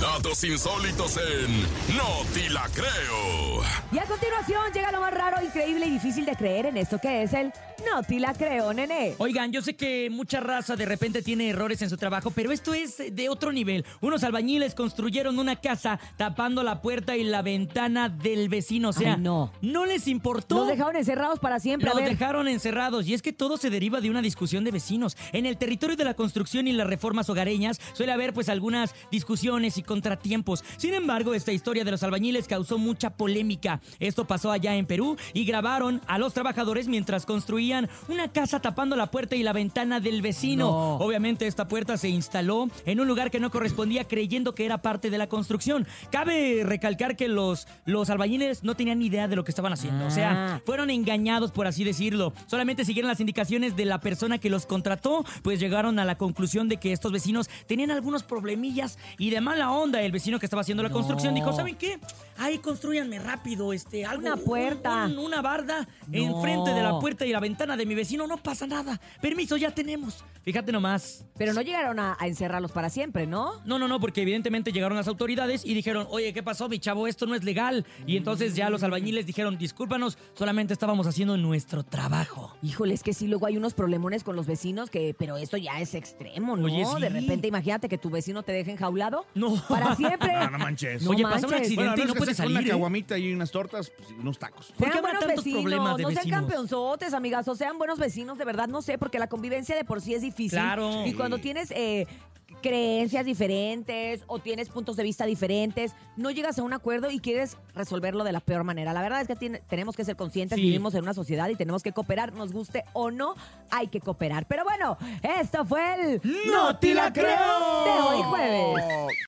Datos insólitos en No Ti La Creo. Y a continuación llega lo más raro, increíble y difícil de creer en esto que es el No Ti La Creo, nene. Oigan, yo sé que mucha raza de repente tiene errores en su trabajo, pero esto es de otro nivel. Unos albañiles construyeron una casa tapando la puerta y la ventana del vecino. O sea, Ay, no. les importó. Los dejaron encerrados para siempre. a Los ver. dejaron encerrados y es que todo se deriva de una discusión de vecinos. En el territorio de la construcción y las reformas hogareñas suele haber pues algunas discusiones y contratiempos. Sin embargo, esta historia de los albañiles causó mucha polémica. Esto pasó allá en Perú y grabaron a los trabajadores mientras construían una casa tapando la puerta y la ventana del vecino. No. Obviamente esta puerta se instaló en un lugar que no correspondía creyendo que era parte de la construcción. Cabe recalcar que los, los albañiles no tenían ni idea de lo que estaban haciendo. O sea, Ah. fueron engañados, por así decirlo. Solamente siguieron las indicaciones de la persona que los contrató, pues llegaron a la conclusión de que estos vecinos tenían algunos problemillas y de mala onda el vecino que estaba haciendo la No. construcción dijo, ¿saben qué? Ahí construyanme rápido, este, algo, Una un- puerta. un- una barda No. enfrente de la puerta y la ventana de mi vecino, no pasa nada. Permiso, ya tenemos. Fíjate nomás. Pero no llegaron a, a encerrarlos para siempre, ¿no? No, no, no, porque evidentemente llegaron las autoridades y dijeron, oye, ¿qué pasó, mi chavo? Esto no es legal. Y entonces ya los albañiles dijeron, discúlpanos, solamente estábamos haciendo nuestro trabajo. Híjole, es que sí, luego hay unos problemones con los vecinos que, pero esto ya es extremo, ¿no? Oye, sí. De repente, imagínate que tu vecino te deje enjaulado. No. Para siempre. No, no manches. No Oye, pasa un accidente Bueno, y no puedes con salir. Una ¿eh? caguamita y unas tortas pues, y unos tacos. ¿Por qué Sean habrá buenos tantos vecinos, problemas de no sean vecinos? campeonzotes, amigas, o sean buenos vecinos, de verdad, no sé, porque la convivencia de por sí es difícil. Claro. Y cuando tienes eh, creencias diferentes o tienes puntos de vista diferentes, no llegas a un acuerdo y quieres resolverlo de la peor manera. La verdad es que tiene- tenemos que ser conscientes, Sí. vivimos en una sociedad y tenemos que cooperar, nos guste o no, hay que cooperar. Pero bueno, esto fue el ¡No te la creo! de hoy jueves.